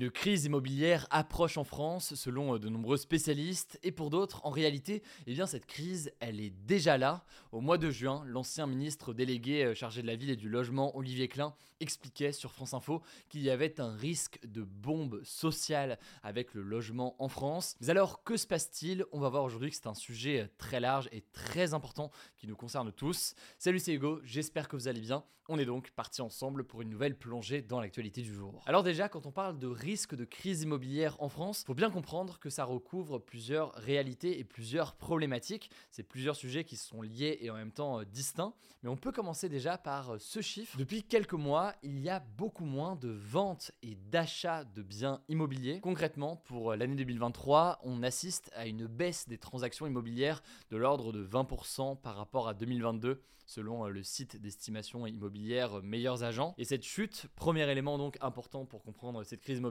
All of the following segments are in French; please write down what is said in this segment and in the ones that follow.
Une crise immobilière approche en France selon euh, de nombreux spécialistes et pour d'autres, en réalité, eh bien, cette crise, elle est déjà là. Au mois de juin, l'ancien ministre délégué euh, chargé de la ville et du logement, Olivier Klein, expliquait sur France Info qu'il y avait un risque de bombe sociale avec le logement en France. Mais alors, que se passe-t-il? On va voir aujourd'hui que c'est un sujet euh, très large et très important qui nous concerne tous. Salut, c'est Hugo, j'espère que vous allez bien. On est donc parti ensemble pour une nouvelle plongée dans l'actualité du jour. Alors déjà, quand on parle de risque de crise immobilière en France, faut bien comprendre que ça recouvre plusieurs réalités et plusieurs problématiques. C'est plusieurs sujets qui sont liés et en même temps euh, distincts. Mais on peut commencer déjà par euh, ce chiffre. Depuis quelques mois, il y a beaucoup moins de ventes et d'achats de biens immobiliers. Concrètement, pour euh, l'année 2023, on assiste à une baisse des transactions immobilières de l'ordre de 20% par rapport à 2022 selon le site d'estimation immobilière Meilleurs Agents. Et cette chute, premier élément donc important pour comprendre cette crise immobilière,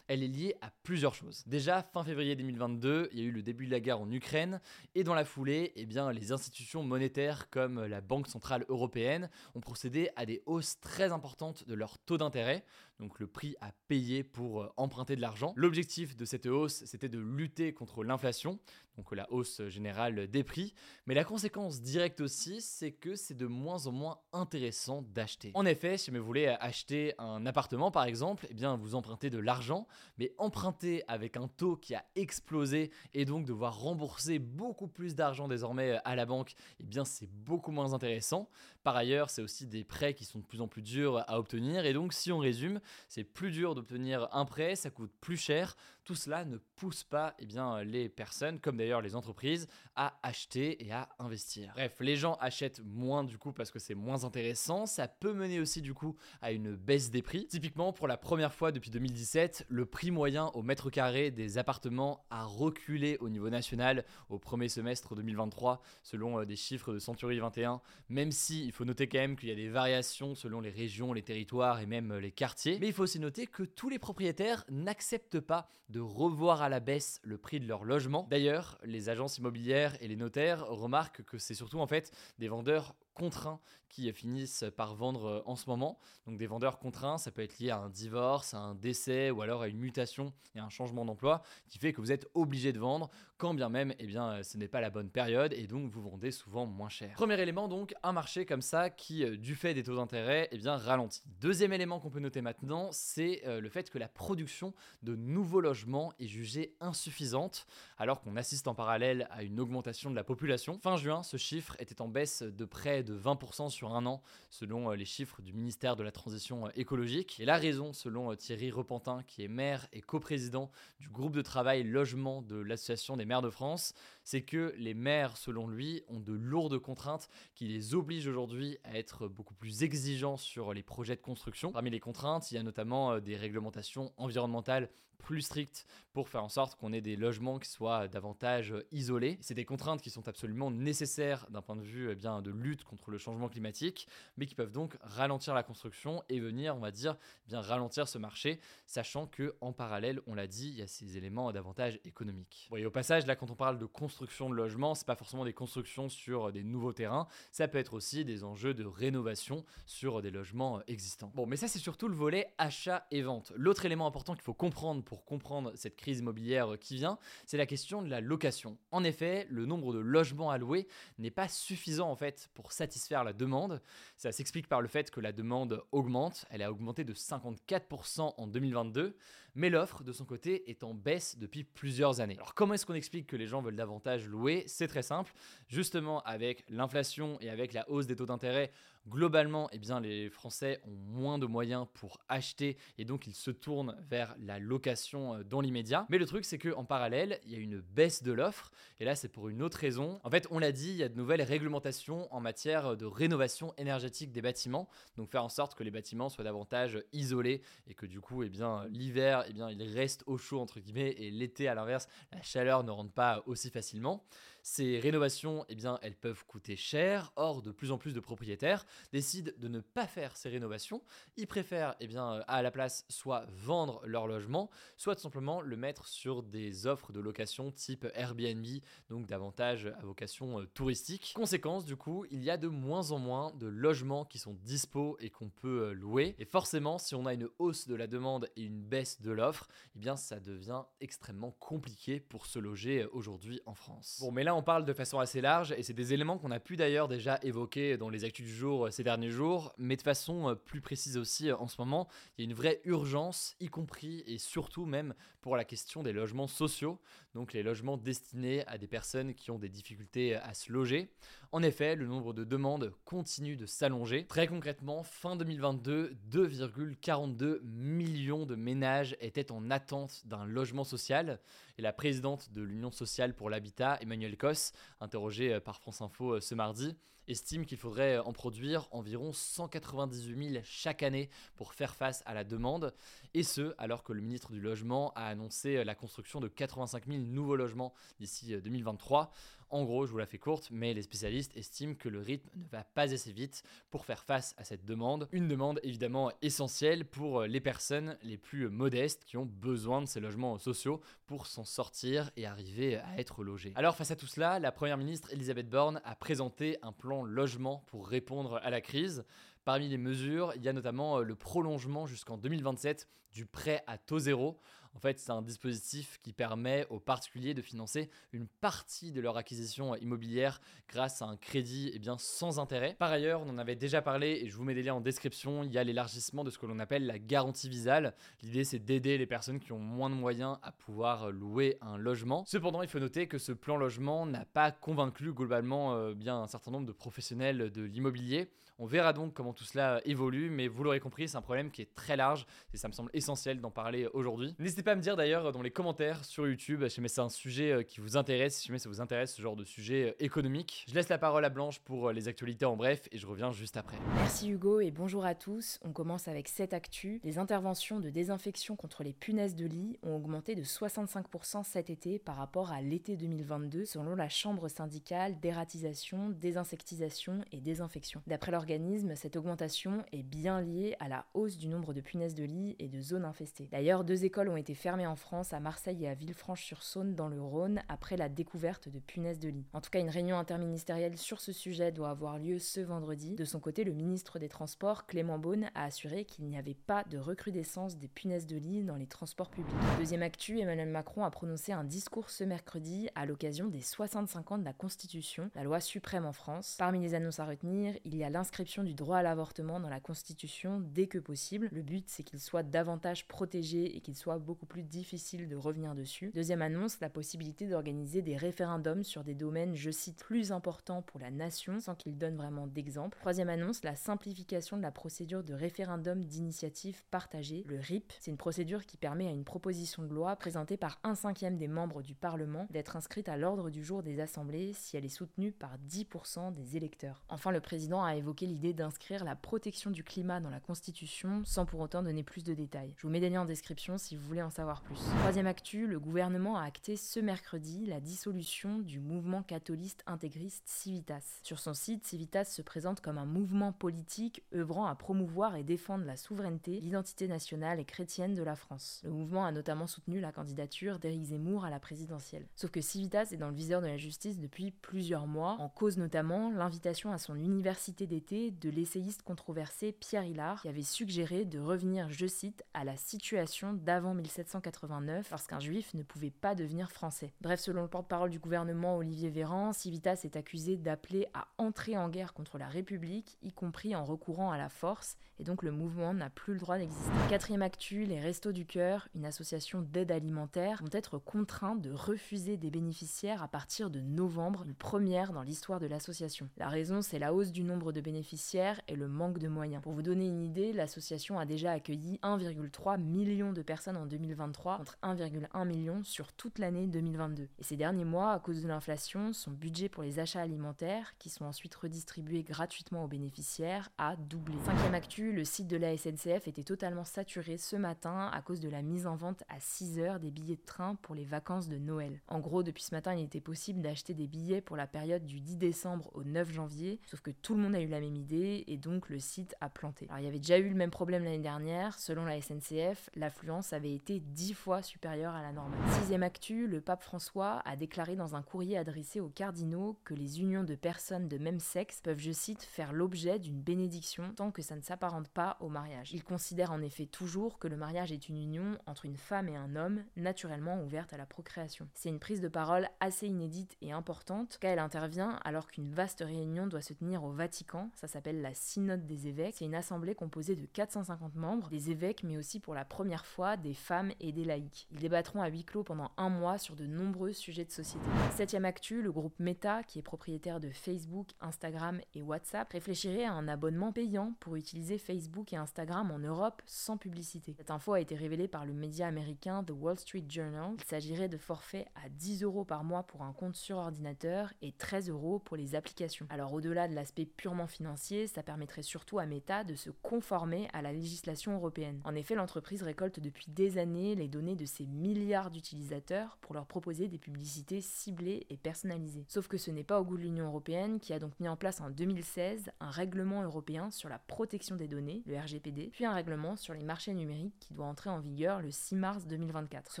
elle est liée à plusieurs choses. Déjà, fin février 2022, il y a eu le début de la guerre en Ukraine, et dans la foulée, eh les institutions monétaires comme la Banque Centrale Européenne ont procédé à des hausses très importantes de leur taux d'intérêt, donc le prix à payer pour euh, emprunter de l'argent. L'objectif de cette hausse, c'était de lutter contre l'inflation, donc la hausse générale des prix, mais la conséquence directe aussi, c'est que c'est de moins en moins intéressant d'acheter. En effet, si vous voulez acheter un appartement par exemple, eh bien vous empruntez de l'argent, mais emprunter avec un taux qui a explosé et donc devoir rembourser beaucoup plus d'argent désormais à la banque, eh bien c'est beaucoup moins intéressant. Par ailleurs, c'est aussi des prêts qui sont de plus en plus durs à obtenir et donc si on résume, c'est plus dur d'obtenir un prêt, ça coûte plus cher. Tout cela ne pousse pas eh bien, les personnes, comme d'ailleurs les entreprises, à acheter et à investir. Bref, les gens achètent moins du coup parce que c'est moins intéressant. Ça peut mener aussi du coup à une baisse des prix. Typiquement, pour la première fois depuis 2017, le prix moyen au mètre carré des appartements a reculé au niveau national au premier semestre 2023, selon euh, des chiffres de Century 21. Même si il faut noter quand même qu'il y a des variations selon les régions, les territoires et même euh, les quartiers. Mais il faut aussi noter que tous les propriétaires n'acceptent pas revoir à la baisse le prix de leur logement. D'ailleurs, les agences immobilières et les notaires remarquent que c'est surtout en fait des vendeurs contraints qui finissent par vendre euh, en ce moment. Donc des vendeurs contraints, ça peut être lié à un divorce, à un décès ou alors à une mutation et un changement d'emploi qui fait que vous êtes obligé de vendre quand bien même eh bien, euh, ce n'est pas la bonne période et donc vous vendez souvent moins cher. Premier élément donc, un marché comme ça qui euh, du fait des taux d'intérêt eh bien, ralentit. Deuxième élément qu'on peut noter maintenant, c'est le fait que la production de nouveaux logements est jugée insuffisante alors qu'on assiste en parallèle à une augmentation de la population. Fin juin, ce chiffre était en baisse de près de 20% sur un an, selon euh, les chiffres du ministère de la Transition euh, écologique. Et la raison, selon euh, Thierry Repentin, qui est maire et coprésident du groupe de travail logement de l'Association des maires de France, c'est que les maires, selon lui, ont de lourdes contraintes qui les obligent aujourd'hui à être beaucoup plus exigeants sur les projets de construction. Parmi les contraintes, il y a notamment des réglementations environnementales plus strictes pour faire en sorte qu'on ait des logements qui soient davantage isolés. C'est des contraintes qui sont absolument nécessaires d'un point de vue eh bien, de lutte contre le changement climatique, mais qui peuvent donc ralentir la construction et venir, on va dire, eh bien ralentir ce marché, sachant que en parallèle, on l'a dit, il y a ces éléments d'avantage économique. et au passage, là, quand on parle de construction de logements, c'est pas forcément des constructions sur des nouveaux terrains, ça peut être aussi des enjeux de rénovation sur des logements existants. Bon, mais ça, c'est surtout le volet achat et vente. L'autre élément important qu'il faut comprendre pour comprendre cette crise immobilière qui vient, c'est la question de la location. En effet, le nombre de logements louer n'est pas suffisant en fait pour satisfaire la demande. Ça s'explique par le fait que la demande augmente, elle a augmenté de 54% en 2022, mais l'offre de son côté est en baisse depuis plusieurs années. Alors comment est-ce qu'on explique que les gens veulent davantage louer C'est très simple, justement avec l'inflation et avec la hausse des taux d'intérêt, Globalement, eh bien, les Français ont moins de moyens pour acheter et donc ils se tournent vers la location euh, dans l'immédiat. Mais le truc, c'est qu'en parallèle, il y a une baisse de l'offre et là, c'est pour une autre raison. En fait, on l'a dit, il y a de nouvelles réglementations en matière de rénovation énergétique des bâtiments, donc faire en sorte que les bâtiments soient davantage isolés et que du coup, eh bien, l'hiver, eh bien, il reste au chaud entre guillemets et l'été, à l'inverse, la chaleur ne rentre pas aussi facilement. Ces rénovations, eh bien, elles peuvent coûter cher. Or, de plus en plus de propriétaires décident de ne pas faire ces rénovations. Ils préfèrent, eh bien, à la place, soit vendre leur logement, soit tout simplement le mettre sur des offres de location type Airbnb, donc davantage à vocation euh, touristique. Conséquence, du coup, il y a de moins en moins de logements qui sont dispo et qu'on peut euh, louer. Et forcément, si on a une hausse de la demande et une baisse de l'offre, eh bien, ça devient extrêmement compliqué pour se loger euh, aujourd'hui en France. Bon, mais là, on parle de façon assez large et c'est des éléments qu'on a pu d'ailleurs déjà évoquer dans les actus du jour euh, ces derniers jours, mais de façon euh, plus précise aussi euh, en ce moment, il y a une vraie urgence, y compris et surtout même pour la question des logements sociaux, donc les logements destinés à des personnes qui ont des difficultés à se loger. En effet, le nombre de demandes continue de s'allonger. Très concrètement, fin 2022, 2,42 millions de ménages étaient en attente d'un logement social et la présidente de l'Union sociale pour l'habitat, Emmanuel Cos, interrogée par France Info ce mardi, estime qu'il faudrait en produire environ 198 000 chaque année pour faire face à la demande, et ce alors que le ministre du Logement a annoncé la construction de 85 000 nouveaux logements d'ici 2023. En gros, je vous la fais courte, mais les spécialistes estiment que le rythme ne va pas assez vite pour faire face à cette demande. Une demande évidemment essentielle pour les personnes les plus modestes qui ont besoin de ces logements sociaux pour s'en sortir et arriver à être logés. Alors face à tout cela, la Première ministre Elisabeth Borne a présenté un plan logement pour répondre à la crise. Parmi les mesures, il y a notamment le prolongement jusqu'en 2027 du prêt à taux zéro. En fait, c'est un dispositif qui permet aux particuliers de financer une partie de leur acquisition immobilière grâce à un crédit eh sans intérêt. Par ailleurs, on en avait déjà parlé et je vous mets des liens en description, il y a l'élargissement de ce que l'on appelle la garantie visale. L'idée, c'est d'aider les personnes qui ont moins de moyens à pouvoir louer un logement. Cependant, il faut noter que ce plan logement n'a pas convaincu globalement euh, un certain nombre de professionnels de l'immobilier. On verra donc comment tout cela évolue, mais vous l'aurez compris, c'est un problème qui est très large et ça me semble essentiel d'en parler aujourd'hui. Pas à me dire d'ailleurs dans les commentaires sur YouTube si jamais c'est un sujet euh, qui vous intéresse, si jamais ça vous intéresse ce genre de sujet euh, économique. Je laisse la parole à Blanche pour euh, les actualités en bref et je reviens juste après. Merci Hugo et bonjour à tous. On commence avec cette actu. Les interventions de désinfection contre les punaises de lit ont augmenté de 65% cet été par rapport à l'été 2022 selon la chambre syndicale d'ératisation, désinsectisation et désinfection. D'après leur cette augmentation est bien liée à la hausse du nombre de punaises de lit et de zones infestées. D'ailleurs, deux écoles ont été fermées en France, à Marseille et à Villefranche-sur-Saône dans le Rhône, après la découverte de punaises de lit. En tout cas, une réunion interministérielle sur ce sujet doit avoir lieu ce vendredi. De son côté, le ministre des Transports, Clément Beaune, a assuré qu'il n'y avait pas de recrudescence des punaises de lit dans les transports publics. Deuxième actu, Emmanuel Macron a prononcé un discours ce mercredi à l'occasion des 65 ans de la Constitution, la loi suprême en France. Parmi les annonces à retenir, il y a l'inscription du droit à l'avortement dans la Constitution dès que possible. Le but, c'est qu'il soit davantage protégé et qu'il soit beaucoup plus difficile de revenir dessus. Deuxième annonce, la possibilité d'organiser des référendums sur des domaines, je cite, plus importants pour la nation, sans qu'il donne vraiment d'exemple. Troisième annonce, la simplification de la procédure de référendum d'initiative partagée, le RIP. C'est une procédure qui permet à une proposition de loi présentée par un cinquième des membres du Parlement d'être inscrite à l'ordre du jour des assemblées si elle est soutenue par 10% des électeurs. Enfin, le président a évoqué l'idée d'inscrire la protection du climat dans la Constitution sans pour autant donner plus de détails. Je vous mets des liens en description si vous voulez en savoir plus. Troisième actu, le gouvernement a acté ce mercredi la dissolution du mouvement catholiste intégriste Civitas. Sur son site, Civitas se présente comme un mouvement politique œuvrant à promouvoir et défendre la souveraineté, l'identité nationale et chrétienne de la France. Le mouvement a notamment soutenu la candidature d'Éric Zemmour à la présidentielle. Sauf que Civitas est dans le viseur de la justice depuis plusieurs mois, en cause notamment l'invitation à son université d'été de l'essayiste controversé Pierre Hillard, qui avait suggéré de revenir, je cite, à la situation d'avant 1100. 1789 lorsqu'un juif ne pouvait pas devenir français. Bref, selon le porte-parole du gouvernement Olivier Véran, Civitas est accusé d'appeler à entrer en guerre contre la République, y compris en recourant à la force, et donc le mouvement n'a plus le droit d'exister. Quatrième actu, les Restos du Cœur, une association d'aide alimentaire, vont être contraints de refuser des bénéficiaires à partir de novembre, une première dans l'histoire de l'association. La raison, c'est la hausse du nombre de bénéficiaires et le manque de moyens. Pour vous donner une idée, l'association a déjà accueilli 1,3 million de personnes en 2023 contre 1,1 million sur toute l'année 2022. Et ces derniers mois, à cause de l'inflation, son budget pour les achats alimentaires, qui sont ensuite redistribués gratuitement aux bénéficiaires, a doublé. Cinquième actu, le site de la SNCF était totalement saturé ce matin à cause de la mise en vente à 6 heures des billets de train pour les vacances de Noël. En gros, depuis ce matin, il était possible d'acheter des billets pour la période du 10 décembre au 9 janvier, sauf que tout le monde a eu la même idée et donc le site a planté. Alors il y avait déjà eu le même problème l'année dernière, selon la SNCF, l'affluence avait été 10 fois supérieure à la normale. Sixième actu, le pape François a déclaré dans un courrier adressé aux cardinaux que les unions de personnes de même sexe peuvent, je cite, faire l'objet d'une bénédiction tant que ça ne s'apparente pas au mariage. Il considère en effet toujours que le mariage est une union entre une femme et un homme, naturellement ouverte à la procréation. C'est une prise de parole assez inédite et importante, car elle intervient alors qu'une vaste réunion doit se tenir au Vatican, ça s'appelle la Synode des évêques, c'est une assemblée composée de 450 membres, des évêques mais aussi pour la première fois des femmes et des laïcs. Ils débattront à huis clos pendant un mois sur de nombreux sujets de société. Septième actu, le groupe Meta, qui est propriétaire de Facebook, Instagram et WhatsApp, réfléchirait à un abonnement payant pour utiliser Facebook et Instagram en Europe sans publicité. Cette info a été révélée par le média américain The Wall Street Journal. Il s'agirait de forfaits à 10 euros par mois pour un compte sur ordinateur et 13 euros pour les applications. Alors au-delà de l'aspect purement financier, ça permettrait surtout à Meta de se conformer à la législation européenne. En effet, l'entreprise récolte depuis des années les données de ses milliards d'utilisateurs pour leur proposer des publicités ciblées et personnalisées. Sauf que ce n'est pas au goût de l'Union européenne qui a donc mis en place en 2016 un règlement européen sur la protection des données, le RGPD, puis un règlement sur les marchés numériques qui doit entrer en vigueur le 6 mars 2024. Ce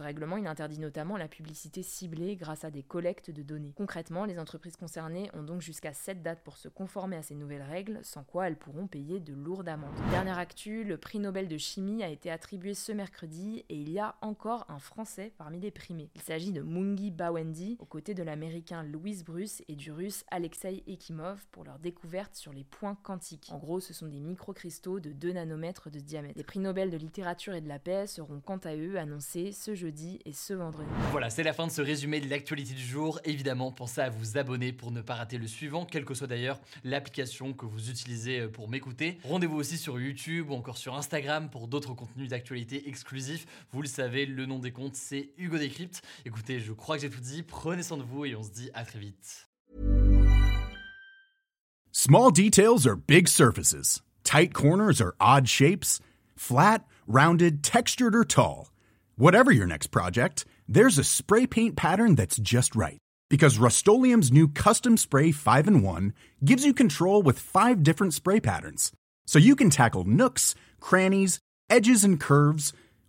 règlement, il interdit notamment la publicité ciblée grâce à des collectes de données. Concrètement, les entreprises concernées ont donc jusqu'à cette date pour se conformer à ces nouvelles règles, sans quoi elles pourront payer de lourdes amendes. Dernière actu, le prix Nobel de chimie a été attribué ce mercredi et il y a encore un Français parmi les primés. Il s'agit de Mungi Bawendi, aux côtés de l'américain Louis Bruce et du russe Alexei Ekimov pour leur découverte sur les points quantiques. En gros, ce sont des microcristaux de 2 nanomètres de diamètre. Les prix Nobel de littérature et de la paix seront quant à eux annoncés ce jeudi et ce vendredi. Voilà, c'est la fin de ce résumé de l'actualité du jour. Évidemment, pensez à vous abonner pour ne pas rater le suivant, quelle que soit d'ailleurs l'application que vous utilisez pour m'écouter. Rendez-vous aussi sur YouTube ou encore sur Instagram pour d'autres contenus d'actualité exclusifs. Vous le savez, le nom des comptes, c'est Hugo Décrypte. Écoutez, je crois que j'ai tout dit. Prenez soin de vous et on se dit à très vite. Small details are big surfaces. Tight corners are odd shapes. Flat, rounded, textured, or tall. Whatever your next project, there's a spray paint pattern that's just right. Because Rust new Custom Spray 5 in 1 gives you control with five different spray patterns. So you can tackle nooks, crannies, edges, and curves